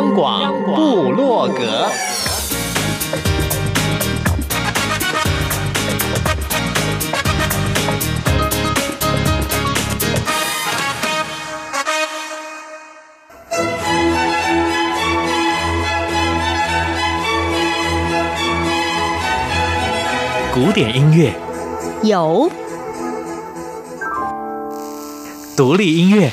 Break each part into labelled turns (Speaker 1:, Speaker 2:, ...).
Speaker 1: 央广布洛格，古典音乐。
Speaker 2: 有，
Speaker 1: 独立音乐。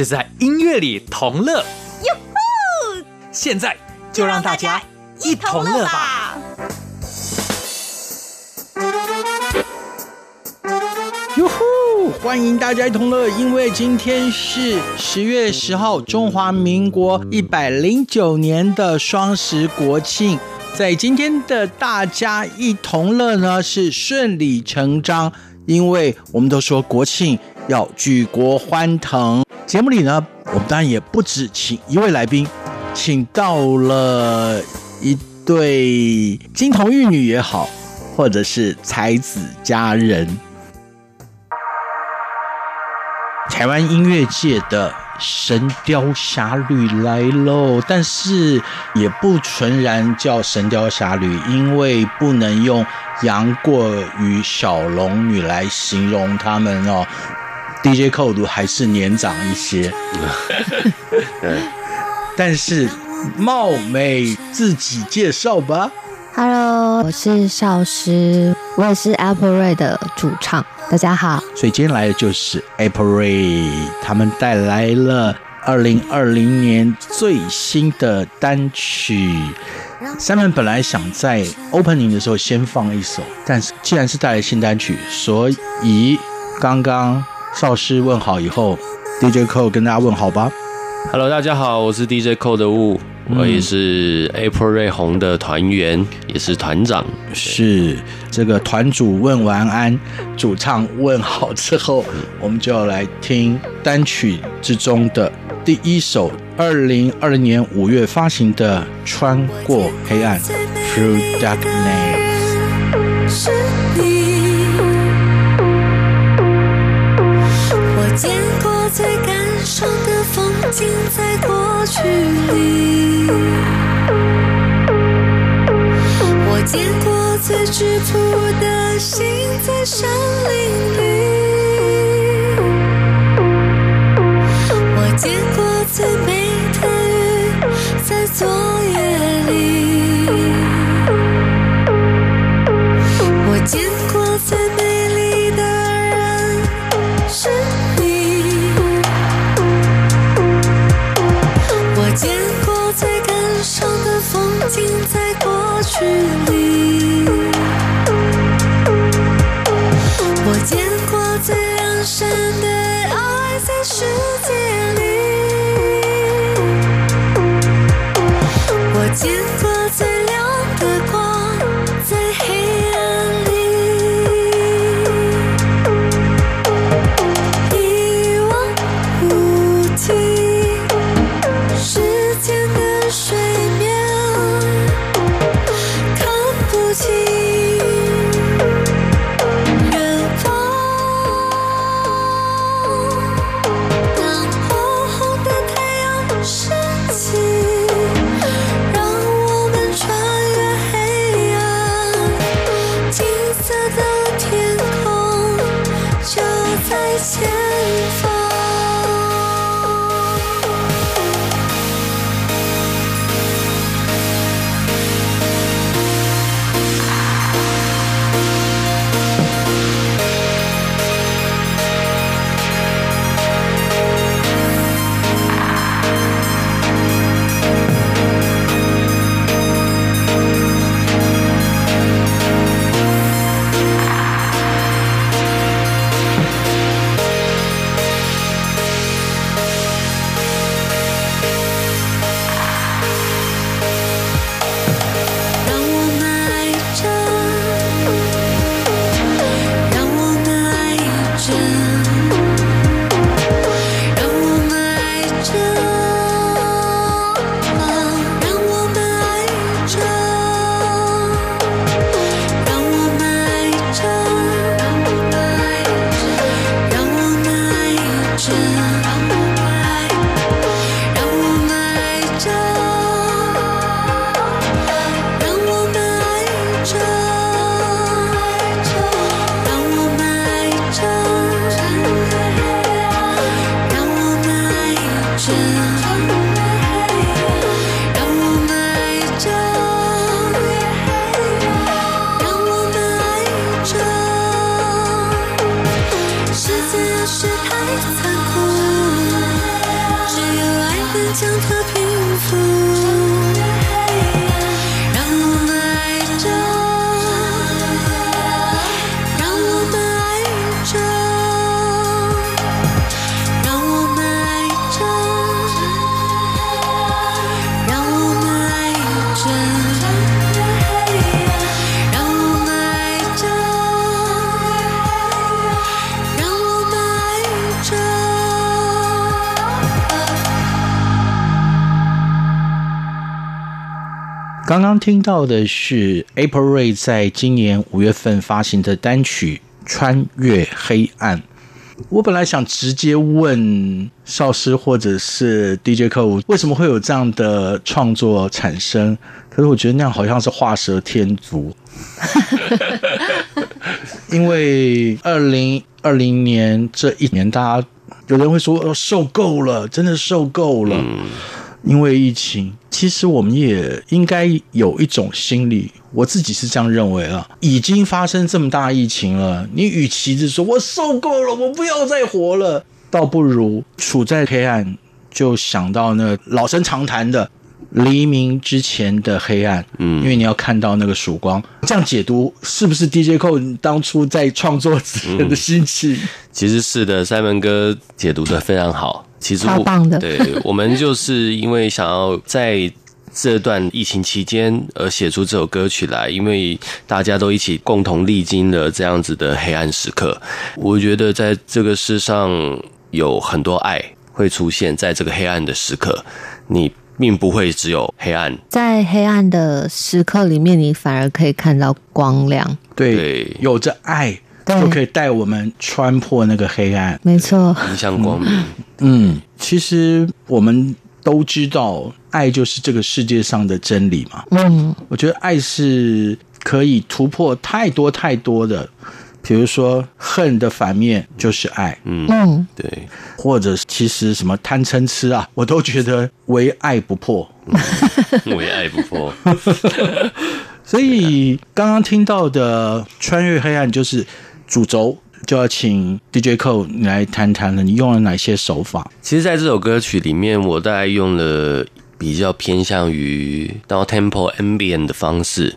Speaker 1: 是在音乐里同乐，
Speaker 2: 哟呼！
Speaker 1: 现在就让大家一同乐吧！
Speaker 3: 哟呼！欢迎大家一同乐，因为今天是十月十号，中华民国一百零九年的双十国庆，在今天的大家一同乐呢，是顺理成章，因为我们都说国庆要举国欢腾。节目里呢，我们当然也不止请一位来宾，请到了一对金童玉女也好，或者是才子佳人，台湾音乐界的神雕侠侣来喽！但是也不纯然叫神雕侠侣，因为不能用杨过与小龙女来形容他们哦。DJ Code 还是年长一些，但是貌美自己介绍吧。
Speaker 4: Hello，我是少时，我也是 Apple Ray 的主唱。大家好，
Speaker 3: 所以今天来的就是 Apple Ray，他们带来了二零二零年最新的单曲。三门本来想在 Opening 的时候先放一首，但是既然是带来新单曲，所以刚刚。少师问好以后，DJ Cole 跟大家问好吧。
Speaker 5: Hello，大家好，我是 DJ Cole 的雾，我也是 April Ray 红的团员，也是团长。
Speaker 3: 是这个团主问完安，主唱问好之后，我们就要来听单曲之中的第一首，二零二零年五月发行的《穿过黑暗》（Through
Speaker 6: 我见过最感伤的风。景在过去里，我见过最质朴的心在山林里，我见过最
Speaker 7: 美
Speaker 3: 刚刚听到的是 April Ray 在今年五月份发行的单曲《穿越黑暗》。我本来想直接问少师或者是 DJ Cole 为什么会有这样的创作产生，可是我觉得那样好像是画蛇添足。因为二零二零年这一年，大家有人会说哦，受够了，真的受够了。因为疫情，其实我们也应该有一种心理，我自己是这样认为啊。已经发生这么大疫情了，你与其是说我受够了，我不要再活了，倒不如处在黑暗，就想到那老生常谈的黎明之前的黑暗。嗯，因为你要看到那个曙光。这样解读是不是 DJ Cole 当初在创作之前的心情？
Speaker 5: 嗯，其实是的，Simon 哥解读的非常好。其实
Speaker 6: 超棒的，
Speaker 5: 对，我们就是因为想要在这段疫情期间而写出这首歌曲来，因为大家都一起共同历经了这样子的黑暗时刻。我觉得在这个世上有很多爱会出现在这个黑暗的时刻，你并不会只有黑暗，
Speaker 6: 在黑暗的时刻里面，你反而可以看到光亮。
Speaker 3: 对，
Speaker 5: 对
Speaker 3: 有着爱。
Speaker 6: 对
Speaker 3: 就可以带我们穿破那个黑暗，
Speaker 6: 没错，
Speaker 5: 迎向光明。
Speaker 3: 嗯，其实我们都知道，爱就是这个世界上的真理嘛。
Speaker 6: 嗯，
Speaker 3: 我觉得爱是可以突破太多太多的，比如说恨的反面就是爱，
Speaker 5: 嗯
Speaker 6: 嗯，
Speaker 5: 对，
Speaker 3: 或者其实什么贪嗔痴啊，我都觉得唯爱不破，嗯
Speaker 5: 唯爱不破。
Speaker 3: 所以刚刚听到的穿越黑暗就是。主轴就要请 DJ Cole 来谈谈了，你用了哪些手法？
Speaker 5: 其实，在这首歌曲里面，我大概用了比较偏向于到 tempo ambient 的方式，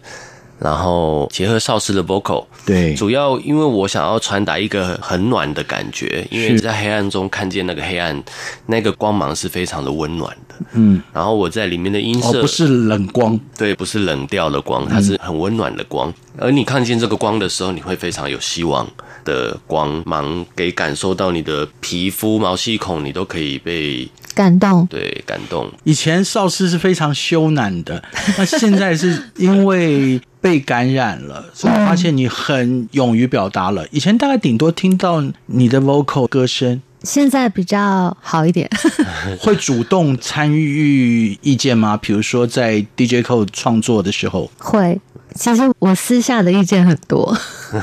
Speaker 5: 然后结合邵氏的 vocal。
Speaker 3: 对，
Speaker 5: 主要因为我想要传达一个很暖的感觉，因为在黑暗中看见那个黑暗，那个光芒是非常的温暖的。嗯，然后我在里面的音色、
Speaker 3: 哦、不是冷光，
Speaker 5: 对，不是冷调的光，它是很温暖的光。而你看见这个光的时候，你会非常有希望的光芒，给感受到你的皮肤毛细孔，你都可以被
Speaker 6: 感动，
Speaker 5: 对，感动。
Speaker 3: 以前少师是非常羞赧的，那现在是因为被感染了，所以我发现你很勇于表达了。以前大概顶多听到你的 vocal 歌声，
Speaker 6: 现在比较好一点。
Speaker 3: 会主动参与意见吗？比如说在 DJ Cole 创作的时候，
Speaker 6: 会。其实我私下的意见很多，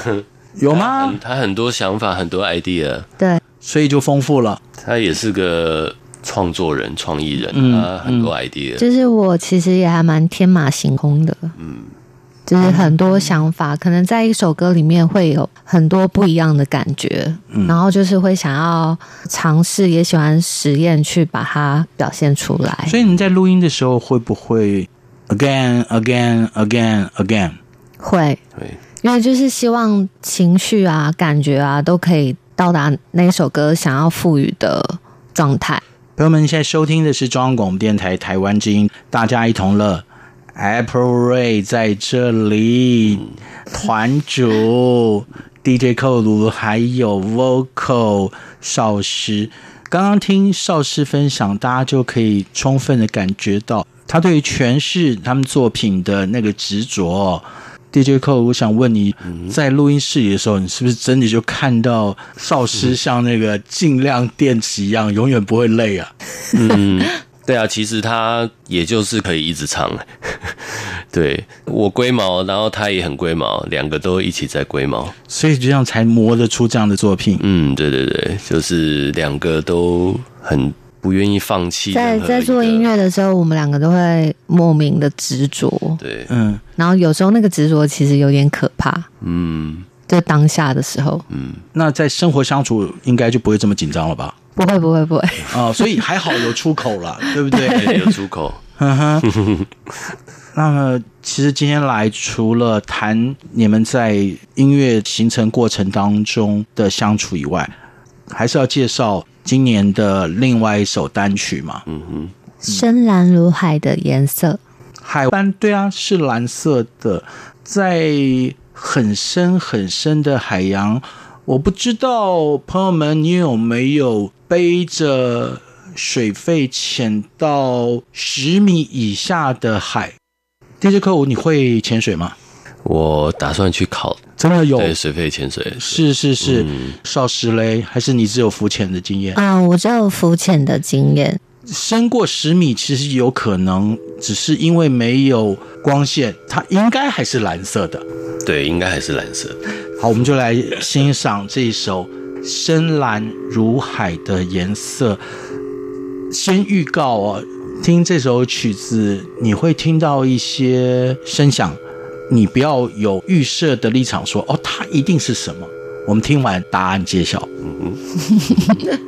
Speaker 3: 有吗？
Speaker 5: 他很多想法，很多 idea，
Speaker 6: 对，
Speaker 3: 所以就丰富了。
Speaker 5: 他也是个创作人、创意人，
Speaker 3: 嗯、
Speaker 5: 他很多 idea。
Speaker 6: 就是我其实也还蛮天马行空的，嗯，就是很多想法，可能在一首歌里面会有很多不一样的感觉，嗯、然后就是会想要尝试，也喜欢实验去把它表现出来。
Speaker 3: 所以你在录音的时候会不会？Again, again, again, again，
Speaker 6: 会
Speaker 5: 会，
Speaker 6: 因为就是希望情绪啊、感觉啊，都可以到达那首歌想要赋予的状态。
Speaker 3: 朋友们，现在收听的是中央广播电台台湾之音，大家一同乐。April Ray 在这里，团主 DJ Cole 还有 Vocal 少师。刚刚听少师分享，大家就可以充分的感觉到。他对于诠释他们作品的那个执着，DJ Cole，我想问你，在录音室里的时候，你是不是真的就看到少师像那个尽量电池一样，永远不会累啊？
Speaker 5: 嗯，对啊，其实他也就是可以一直唱，对，我龟毛，然后他也很龟毛，两个都一起在龟毛，
Speaker 3: 所以这样才磨得出这样的作品。
Speaker 5: 嗯，对对对，就是两个都很。不愿意放弃。
Speaker 6: 在在做音乐的时候，我们两个都会莫名的执着。
Speaker 5: 对，
Speaker 3: 嗯。
Speaker 6: 然后有时候那个执着其实有点可怕。
Speaker 5: 嗯。
Speaker 6: 在当下的时候。
Speaker 5: 嗯。
Speaker 3: 那在生活相处应该就不会这么紧张了吧？
Speaker 6: 不会不会不会。
Speaker 3: 哦，所以还好有出口了，对不对？
Speaker 5: 对，有出口。
Speaker 3: 嗯哼。那么，其实今天来除了谈你们在音乐形成过程当中的相处以外，还是要介绍今年的另外一首单曲嘛。嗯哼，
Speaker 6: 深蓝如海的颜色，
Speaker 3: 海湾对啊，是蓝色的，在很深很深的海洋。我不知道朋友们，你有没有背着水肺潜到十米以下的海？地质课五，你会潜水吗？
Speaker 5: 我打算去考，
Speaker 3: 真的有？
Speaker 5: 对水肺潜水，
Speaker 3: 是是是，嗯、少时嘞，还是你只有浮潜的经验？
Speaker 6: 啊？我只有浮潜的经验，
Speaker 3: 深过十米其实有可能，只是因为没有光线，它应该还是蓝色的。
Speaker 5: 对，应该还是蓝色。
Speaker 3: 好，我们就来欣赏这一首深蓝如海的颜色。先预告哦，听这首曲子，你会听到一些声响。你不要有预设的立场说，说哦，它一定是什么。我们听完答案揭晓。嗯嗯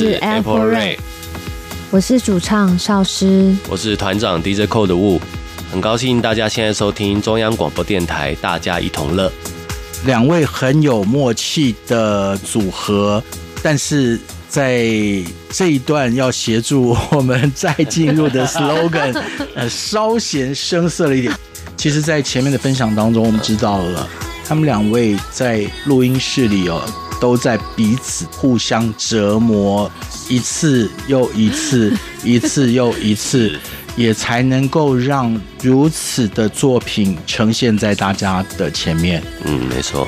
Speaker 5: 是 Apple Ray，
Speaker 6: 我是主唱少师，
Speaker 5: 我是团长 DJ Code 的雾，很高兴大家现在收听中央广播电台，大家一同乐。
Speaker 3: 两位很有默契的组合，但是在这一段要协助我们再进入的 slogan，呃，稍显生涩了一点。其实，在前面的分享当中，我们知道了他们两位在录音室里哦，都在彼此互相折磨一次又一次，一次又一次。也才能够让如此的作品呈现在大家的前面。
Speaker 5: 嗯，没错。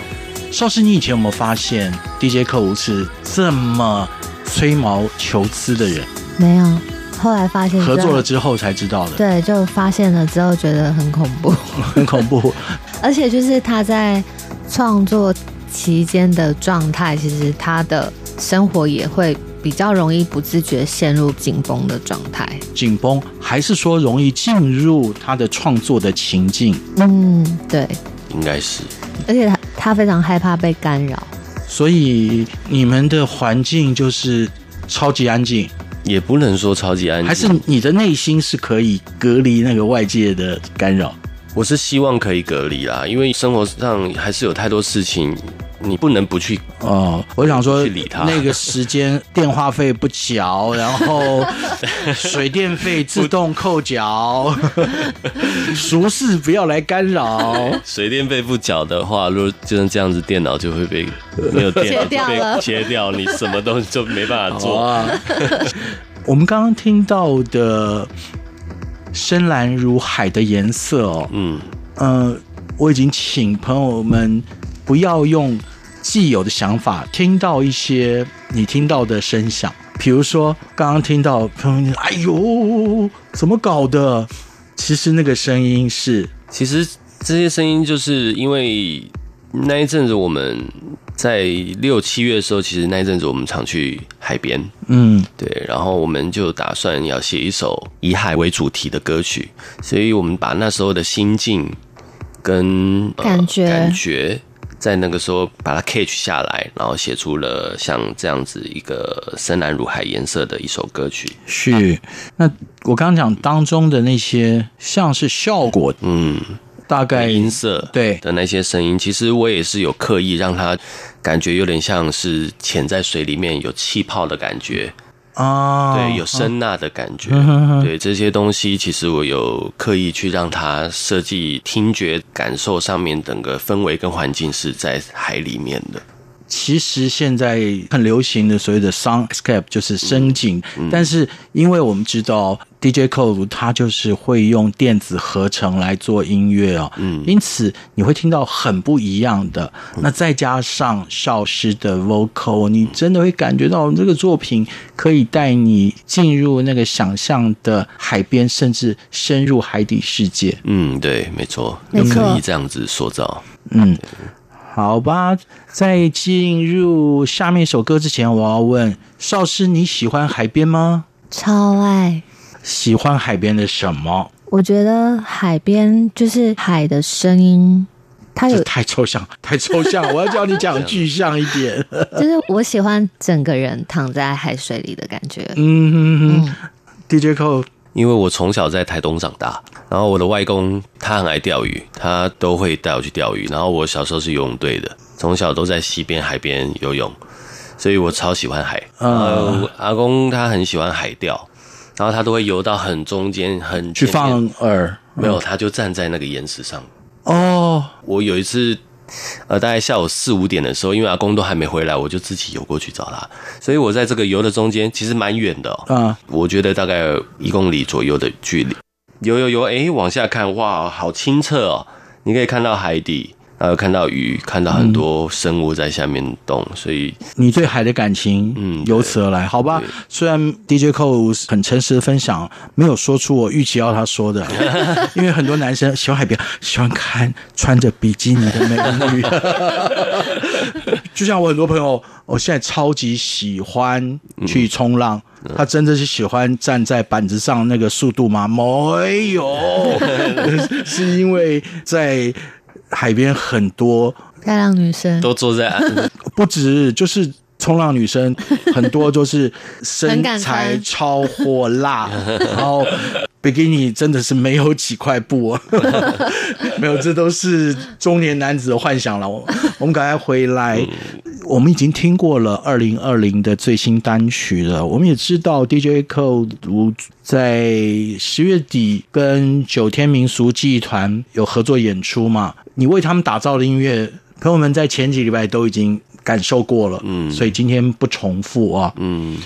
Speaker 3: 邵师，你以前有没有发现 DJ Kow 是这么吹毛求疵的人？
Speaker 6: 没有，后来发现
Speaker 3: 合作了之后才知道的。
Speaker 6: 对，就发现了之后觉得很恐怖，
Speaker 3: 很恐怖。
Speaker 6: 而且就是他在创作期间的状态，其实他的生活也会。比较容易不自觉陷入紧绷的状态，
Speaker 3: 紧绷还是说容易进入他的创作的情境？
Speaker 6: 嗯，对，
Speaker 5: 应该是。
Speaker 6: 而且他他非常害怕被干扰，
Speaker 3: 所以你们的环境就是超级安静，
Speaker 5: 也不能说超级安静，
Speaker 3: 还是你的内心是可以隔离那个外界的干扰？
Speaker 5: 我是希望可以隔离啦，因为生活上还是有太多事情。你不能不去
Speaker 3: 哦！我想说，
Speaker 5: 去理他
Speaker 3: 那个时间电话费不缴，然后 水电费自动扣缴，俗事不要来干扰。
Speaker 5: 水电费不缴的话，如果就像这样子，电脑就会被没有电脑就被 切掉，你什么东西就没办法做。啊、
Speaker 3: 我们刚刚听到的深蓝如海的颜色哦，嗯嗯、呃，我已经请朋友们不要用。既有的想法，听到一些你听到的声响，比如说刚刚听到朋友，哎呦，怎么搞的？其实那个声音是，
Speaker 5: 其实这些声音就是因为那一阵子我们在六七月的时候，其实那一阵子我们常去海边，嗯，对，然后我们就打算要写一首以海为主题的歌曲，所以我们把那时候的心境跟
Speaker 6: 感觉、
Speaker 5: 呃、感觉。在那个时候把它 catch 下来，然后写出了像这样子一个深蓝如海颜色的一首歌曲。
Speaker 3: 是，那我刚刚讲当中的那些像是效果，嗯，大概
Speaker 5: 音色对的那些声音，其实我也是有刻意让它感觉有点像是潜在水里面有气泡的感觉。
Speaker 3: 啊，
Speaker 5: 对，有声呐的感觉，
Speaker 3: 啊、
Speaker 5: 对这些东西，其实我有刻意去让它设计听觉感受上面整个氛围跟环境是在海里面的。
Speaker 3: 其实现在很流行的所谓的 soundscape 就是声景，嗯嗯、但是因为我们知道 DJ Cole 他就是会用电子合成来做音乐哦，嗯，因此你会听到很不一样的。嗯、那再加上少师的 vocal，你真的会感觉到这个作品可以带你进入那个想象的海边，甚至深入海底世界。
Speaker 5: 嗯，对，没错，
Speaker 6: 没错，
Speaker 5: 可以这样子塑造。
Speaker 3: 嗯。好吧，在进入下面一首歌之前，我要问邵师，你喜欢海边吗？
Speaker 6: 超爱。
Speaker 3: 喜欢海边的什么？
Speaker 6: 我觉得海边就是海的声音，它有
Speaker 3: 太抽象，太抽象。我要叫你讲具象一点。
Speaker 6: 就是我喜欢整个人躺在海水里的感觉。
Speaker 3: 嗯哼哼、嗯、DJ Kow。
Speaker 5: 因为我从小在台东长大，然后我的外公他很爱钓鱼，他都会带我去钓鱼。然后我小时候是游泳队的，从小都在溪边、海边游泳，所以我超喜欢海。然后阿公他很喜欢海钓，然后他都会游到很中间，很
Speaker 3: 去放饵。
Speaker 5: 没有，他就站在那个岩石上。
Speaker 3: 哦，
Speaker 5: 我有一次。呃，大概下午四五点的时候，因为阿公都还没回来，我就自己游过去找他。所以我在这个游的中间，其实蛮远的哦。嗯，我觉得大概一公里左右的距离。游游游，哎，往下看，哇，好清澈哦！你可以看到海底。还有看到鱼，看到很多生物在下面动，嗯、所以
Speaker 3: 你对海的感情，嗯，由此而来，好吧？虽然 DJ Cole 很诚实的分享，没有说出我预期要他说的，因为很多男生喜欢海边，喜欢看穿着比基尼的美女，就像我很多朋友，我现在超级喜欢去冲浪，嗯、他真的是喜欢站在板子上那个速度吗？没有，是因为在。海边很多
Speaker 6: 漂亮女生
Speaker 5: 都坐在岸，
Speaker 3: 不止，就是冲浪女生很多就是身材超火辣，然后比基尼真的是没有几块布，啊，没有，这都是中年男子的幻想了。我我们赶快回来，我们已经听过了二零二零的最新单曲了。我们也知道 DJ Cole 在十月底跟九天民俗记忆团有合作演出嘛？你为他们打造的音乐，朋友们在前几礼拜都已经感受过了，嗯，所以今天不重复啊，嗯，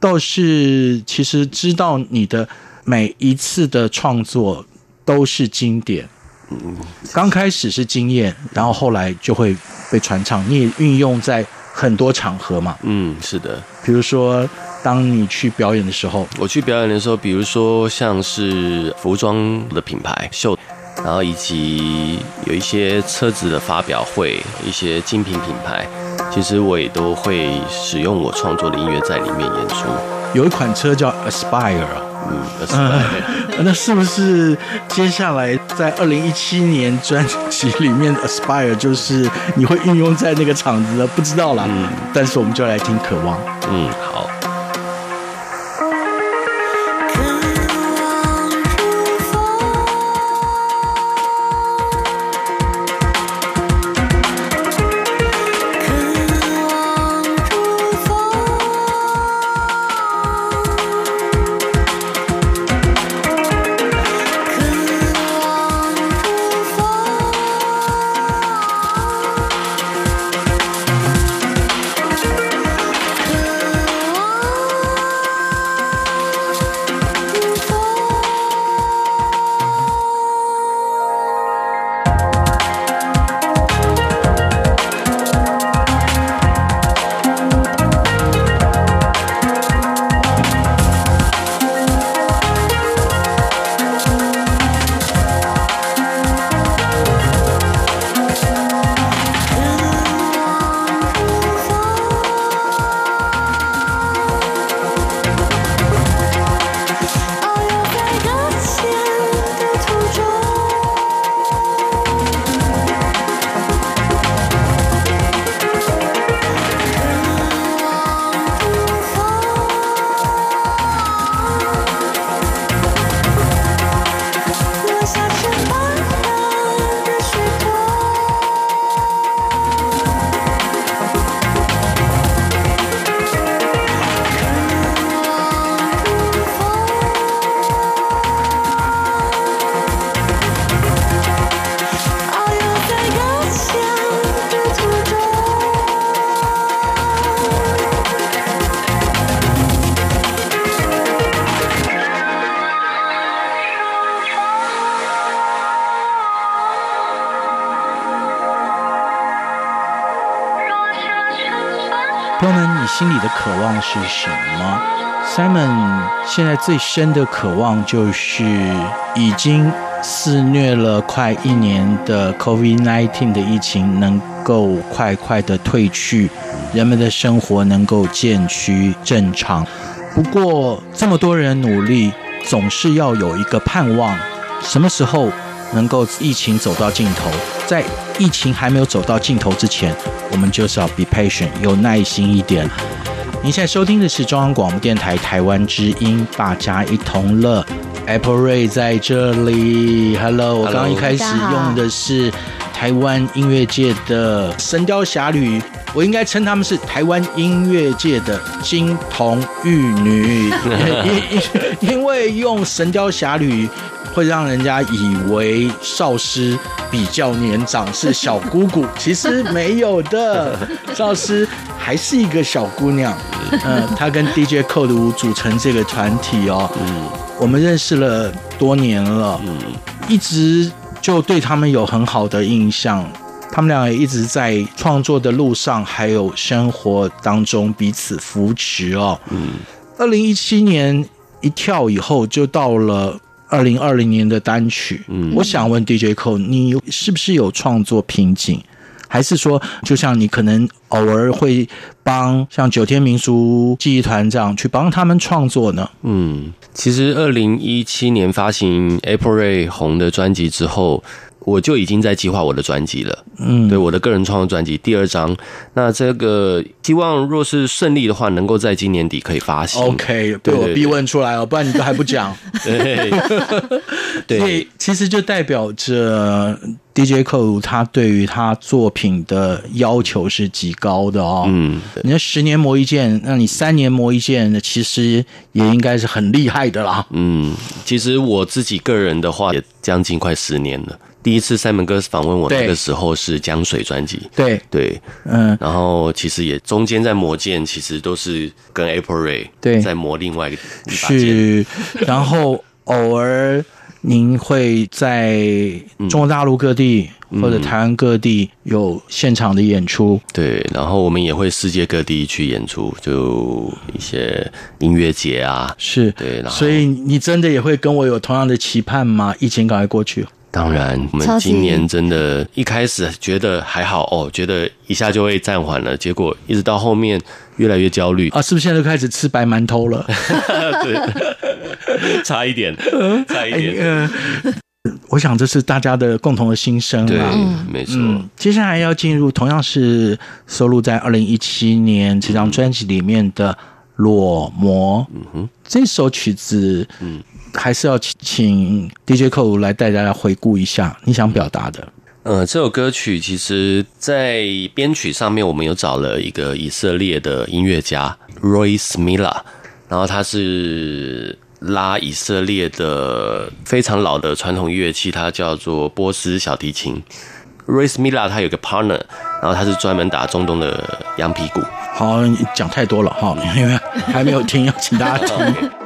Speaker 3: 倒是其实知道你的。每一次的创作都是经典，嗯，刚开始是经验，然后后来就会被传唱。你也运用在很多场合嘛，
Speaker 5: 嗯，是的。
Speaker 3: 比如说，当你去表演的时候，
Speaker 5: 我去表演的时候，比如说像是服装的品牌秀，然后以及有一些车子的发表会，一些精品品牌，其实我也都会使用我创作的音乐在里面演出。
Speaker 3: 有一款车叫 Aspire。嗯，，Aspire，，那是不是接下来在二零一七年专辑里面的 Aspire 就是你会运用在那个场子的？不知道啦，嗯，但是我们就来听渴望。
Speaker 5: 嗯，
Speaker 3: 现在最深的渴望就是已经肆虐了快一年的 COVID-19 的疫情能够快快的退去，人们的生活能够渐趋正常。不过这么多人努力，总是要有一个盼望，什么时候能够疫情走到尽头？在疫情还没有走到尽头之前，我们就是要 be patient，有耐心一点。您现在收听的是中央广播电台台湾之音，大家一同乐。Apple Ray 在这里，Hello，我刚刚一开始用的是台湾音乐界的《神雕侠侣》，我应该称他们是台湾音乐界的金童玉女，因为用《神雕侠侣》。会让人家以为少师比较年长，是小姑姑，其实没有的，少师还是一个小姑娘。嗯，她跟 DJ Code 组成这个团体哦，嗯，我们认识了多年了，嗯，一直就对他们有很好的印象。他们俩也一直在创作的路上，还有生活当中彼此扶持哦。嗯，二零一七年一跳以后，就到了。二零二零年的单曲，嗯，我想问 DJ Cole，你是不是有创作瓶颈，还是说，就像你可能偶尔会帮像九天民俗记忆团这样去帮他们创作呢？
Speaker 5: 嗯，其实二零一七年发行 April Ray 红的专辑之后，我就已经在计划我的专辑了。
Speaker 6: 嗯，
Speaker 5: 对，我的个人创作专辑第二张，那这个希望若是顺利的话，能够在今年底可以发行。
Speaker 6: OK，被我逼问出来哦，不然你都还不讲。
Speaker 5: 对，对，
Speaker 6: 对，其实就代表着 DJ 克鲁他对于他作品的要求是极高的哦。
Speaker 5: 嗯，
Speaker 6: 你要十年磨一剑，那你三年磨一剑，那其实也应该是很厉害的啦。
Speaker 5: 嗯，其实我自己个人的话，也将近快十年了。第一次 Simon 哥访问我那个时候是江水专辑，
Speaker 6: 对
Speaker 5: 对，
Speaker 6: 嗯，
Speaker 5: 然后其实也中间在磨剑，其实都是跟 April Ray
Speaker 6: 对
Speaker 5: 在磨另外一个一把剑。
Speaker 6: 是，然后偶尔您会在中国大陆各地、
Speaker 5: 嗯
Speaker 6: 或者台湾各地有现场的演出，
Speaker 5: 对，然后我们也会世界各地去演出，就一些音乐节啊，
Speaker 6: 是
Speaker 5: 对，然后
Speaker 6: 所以你真的也会跟我有同样的期盼吗？疫情赶快过去。
Speaker 5: 当然，我们今年真的，一开始觉得还好哦，觉得一下就会暂缓了，结果一直到后面越来越焦虑
Speaker 6: 啊！是不是现在都开始吃白馒头了？
Speaker 5: 对，差一点，差一点。
Speaker 6: 呃，我想这是大家的共同的心声
Speaker 5: 对
Speaker 6: 啊。，
Speaker 5: 没错。
Speaker 6: 嗯，接下来要进入同样是收录在二零一七年这张专辑里面的《裸模》。嗯哼，这首曲子，嗯。还是要请 DJ 克鲁来带大家回顾一下你想表达的。
Speaker 5: 呃，这首歌曲其实，在编曲上面，我们有找了一个以色列的音乐家 Royce Miller，然后他是拉以色列的非常老的传统乐器，它叫做波斯小提琴。Royce Miller 他有个 partner，然后他是专门打中东的羊皮鼓。
Speaker 6: 好，你讲太多了哈，因为还没有听，要请大家
Speaker 7: 听。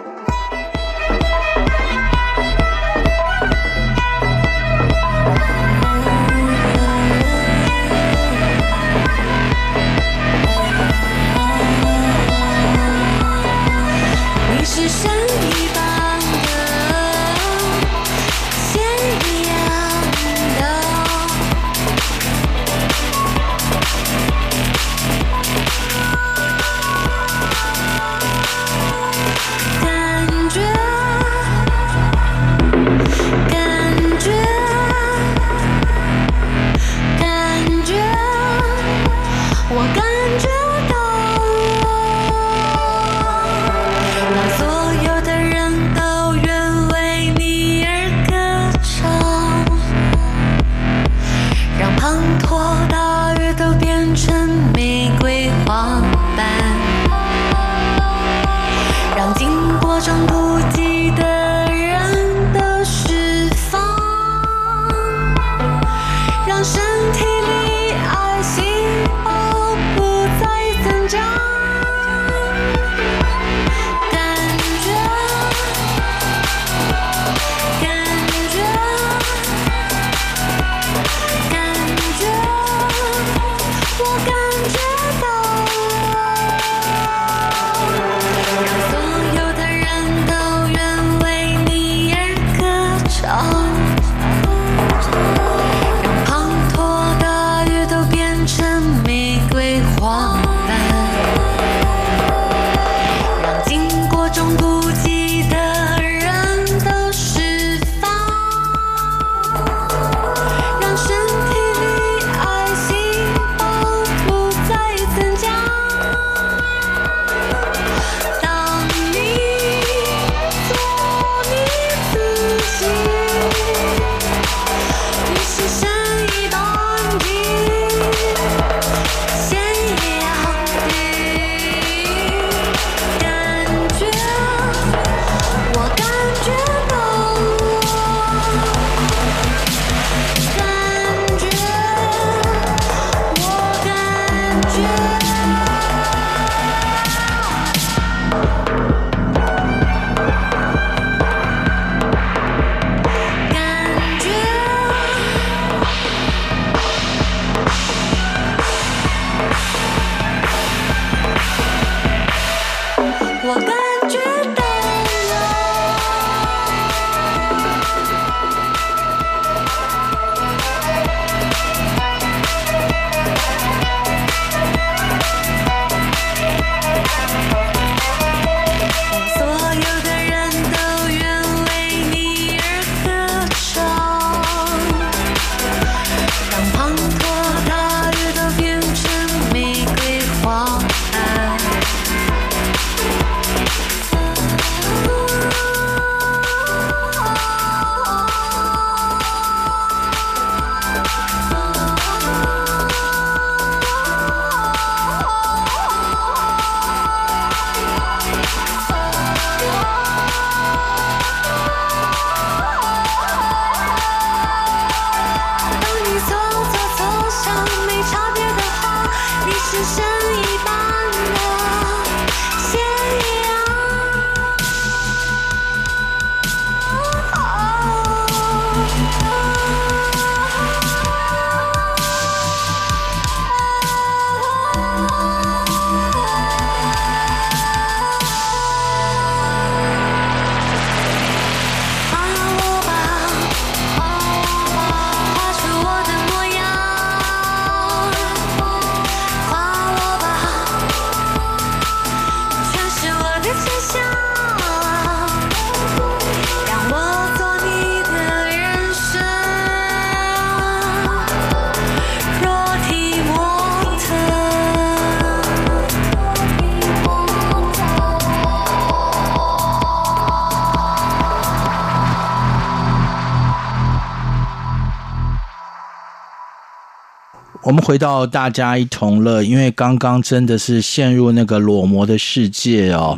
Speaker 7: 我
Speaker 3: 们回到大家一同乐，因为刚刚真的是陷入那个裸模的世界哦。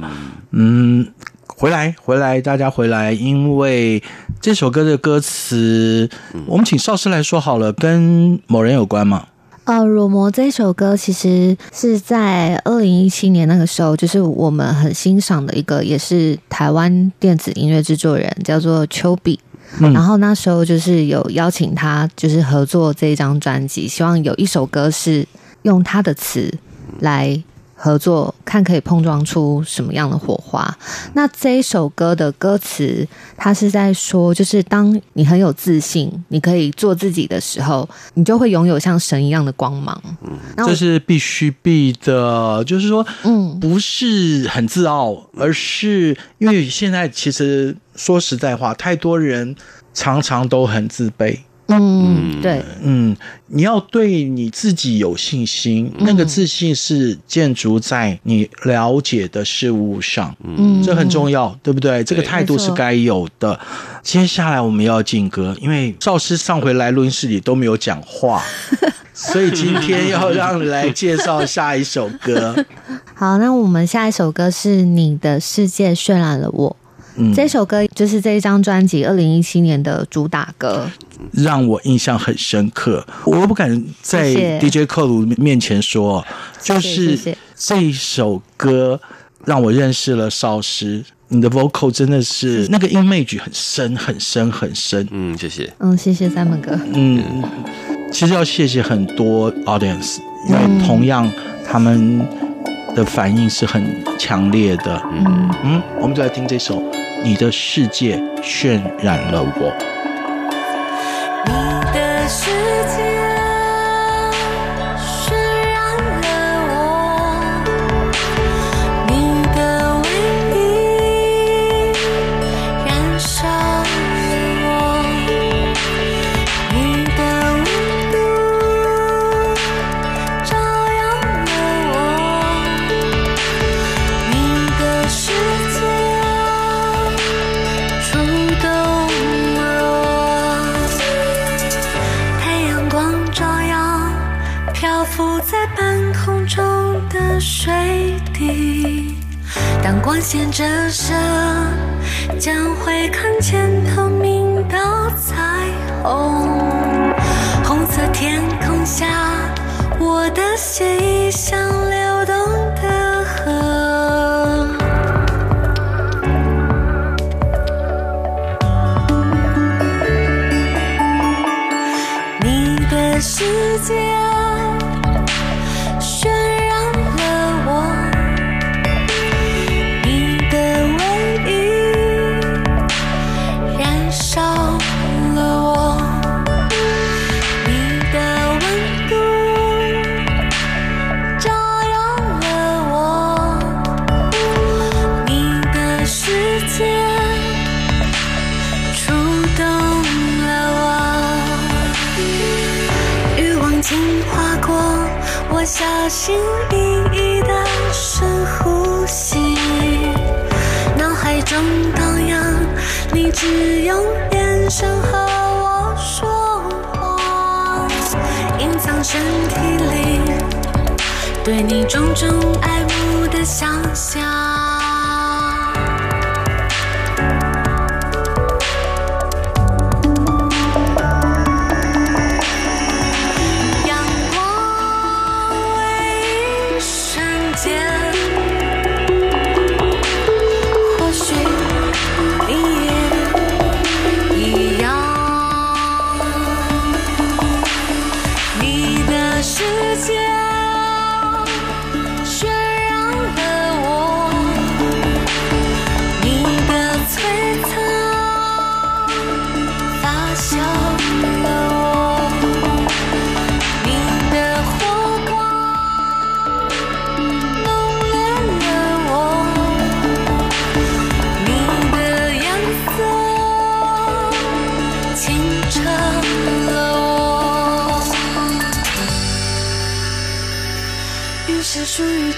Speaker 3: 嗯，回来回来，大家回来，因为这首歌的歌词，我们请邵师来说好了，跟某人有关吗？
Speaker 6: 呃，《裸模》这首歌其实是在二零一七年那个时候，就是我们很欣赏的一个，也是台湾电子音乐制作人，叫做丘比。
Speaker 3: 嗯。
Speaker 6: 然后那时候就是有邀请他，就是合作这一张专辑，希望有一首歌是用他的词来合作，看可以碰撞出什么样的火花。那这一首歌的歌词，它是在说，就是当你很有自信，你可以做自己的时候，你就会拥有像神一样的光芒。嗯
Speaker 3: 这是必须必的，就是说，
Speaker 6: 嗯
Speaker 3: 不是很自傲，而是因为现在其实说实在话，太多人常常都很自卑。
Speaker 6: 嗯，对，
Speaker 3: 嗯，你要对你自己有信心，那个自信是建筑在你了解的事物上，
Speaker 6: 嗯，
Speaker 3: 这很重要，对不对？这个态度是该有的。接下来我们要进歌，因为邵师上回来录音室里都没有讲话，所以今天要让你来介绍下一首歌。
Speaker 6: 好，那我们下一首歌是《你的世界渲染了我》。
Speaker 3: 嗯，
Speaker 6: 这首歌就是这一张专辑二零一七年的主打歌。
Speaker 3: 让我印象很深刻，我不敢在 DJ 克鲁面前说，就是这一首歌让我认识了少师。你的 vocal 真的是那个 image 很深很深很深，
Speaker 5: 嗯，谢谢。
Speaker 6: 嗯，谢谢三门哥。
Speaker 3: 嗯，其实要谢谢很多 audience，因为同样他们的反应是很强烈的。
Speaker 6: 嗯，
Speaker 3: 嗯，我们就来听这首《你的世界渲染了我》。
Speaker 7: 小心翼翼的深呼吸，脑海中荡漾，你只用眼神和我说话，隐藏身体里对你种种爱慕的想象。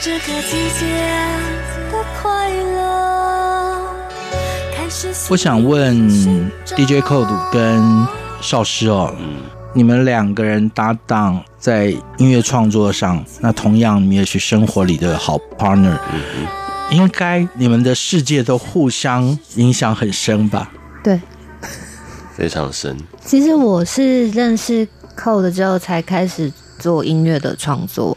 Speaker 7: 这个季节的快乐。开始
Speaker 3: 我想问 DJ Code 跟少师哦，
Speaker 5: 嗯，
Speaker 3: 你们两个人搭档在音乐创作上，那同样你也是生活里的好 partner，
Speaker 5: 嗯
Speaker 3: 应该你们的世界都互相影响很深吧？
Speaker 6: 对，
Speaker 5: 非常深。
Speaker 6: 其实我是认识 Code 之后才开始做音乐的创作。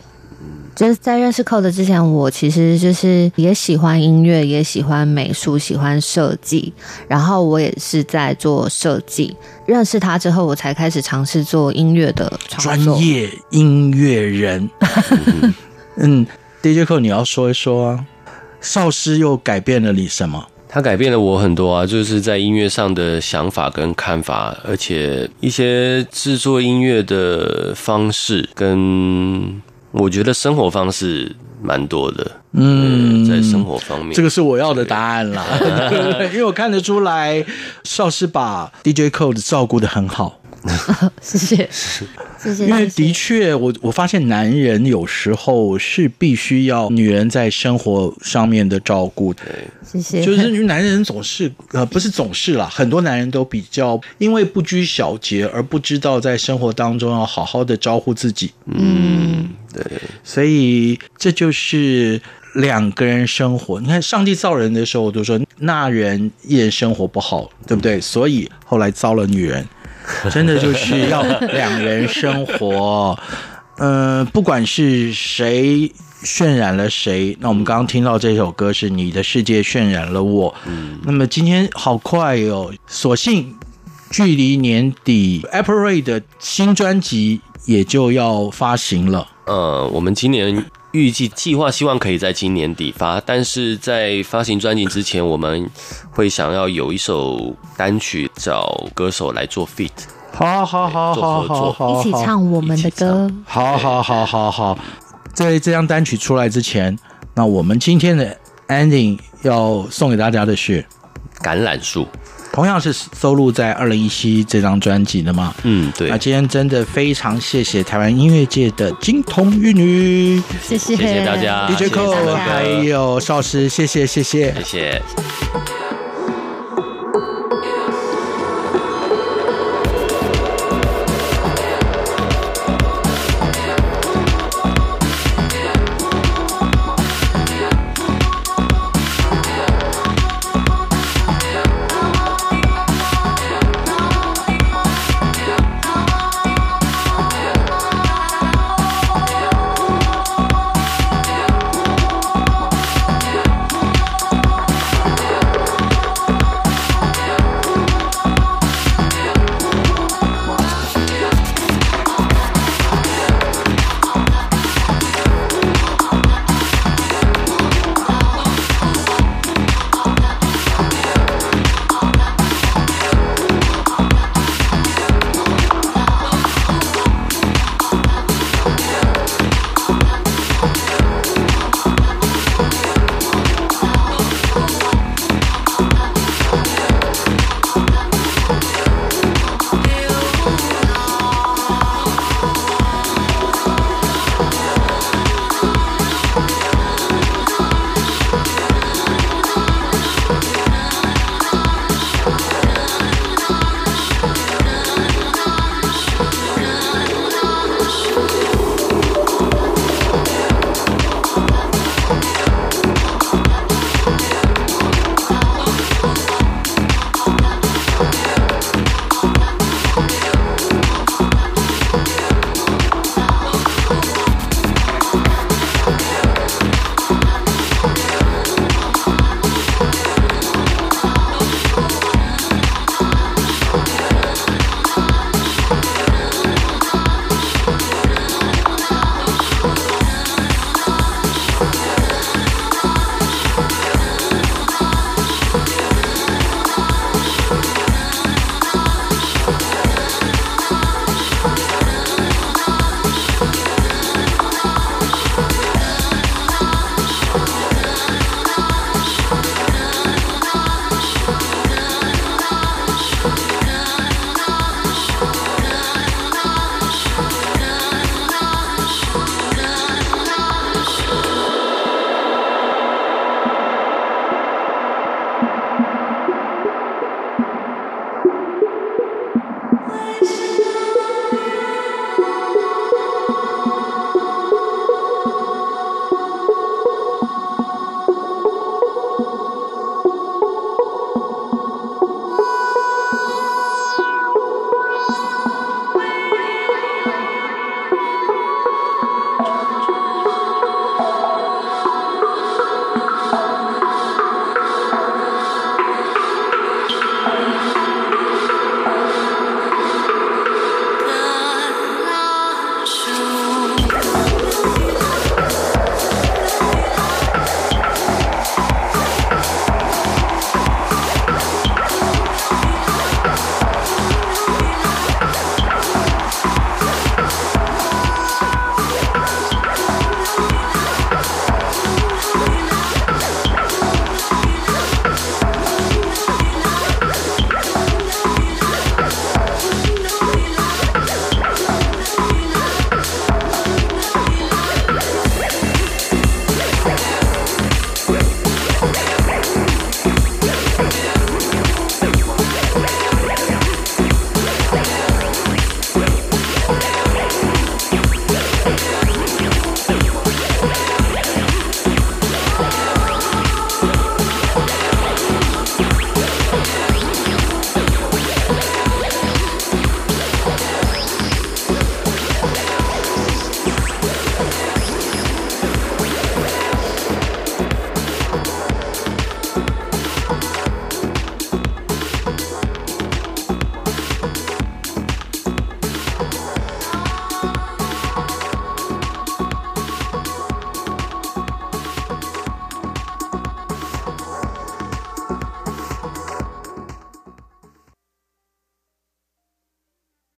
Speaker 6: 就是在认识 Code 之前，我其实就是也喜欢音乐，也喜欢美术，喜欢设计。然后我也是在做设计。认识他之后，我才开始尝试做音乐的
Speaker 3: 创
Speaker 6: 专。
Speaker 3: 业音乐人，嗯，DJ Code 你要说一说啊，少师又改变了你什么？
Speaker 5: 他改变了我很多啊，就是在音乐上的想法跟看法，而且一些制作音乐的方式跟。我觉得生活方式蛮多的，嗯，在生活方面，
Speaker 3: 这个是我要的答案啦。对，因为我看得出来，邵师把 DJ Code 照顾的很好。
Speaker 6: 谢谢，谢谢。
Speaker 3: 因为的确，我我发现男人有时候是必须要女人在生活上面的照顾的。
Speaker 6: 谢谢。
Speaker 3: 就是男人总是呃，不是总是啦，很多男人都比较因为不拘小节而不知道在生活当中要好好的招呼自己。
Speaker 5: 嗯，对。
Speaker 3: 所以这就是两个人生活。你看，上帝造人的时候就说那人一人生活不好，对不对？所以后来造了女人。真的就是要两人生活，嗯、呃，不管是谁渲染了谁，那我们刚刚听到这首歌是你的世界渲染了我，嗯，那么今天好快哦，所幸距离年底 Apparay 的新专辑也就要发行了，
Speaker 5: 呃，我们今年。预计计划希望可以在今年底发，但是在发行专辑之前，我们会想要有一首单曲找歌手来做 feat，
Speaker 3: 好好好好好好，
Speaker 6: 一起唱我们的歌，
Speaker 3: 好好好好好。在这张单曲出来之前，那我们今天的 ending 要送给大家的是
Speaker 5: 橄榄树。
Speaker 3: 同样是收录在二零一七这张专辑的嘛？
Speaker 5: 嗯，对。
Speaker 3: 那今天真的非常谢谢台湾音乐界的金童玉女，
Speaker 6: 谢谢，
Speaker 5: 谢谢大家
Speaker 3: ，DJ Cole，还有邵师，谢谢，谢谢，
Speaker 5: 谢谢。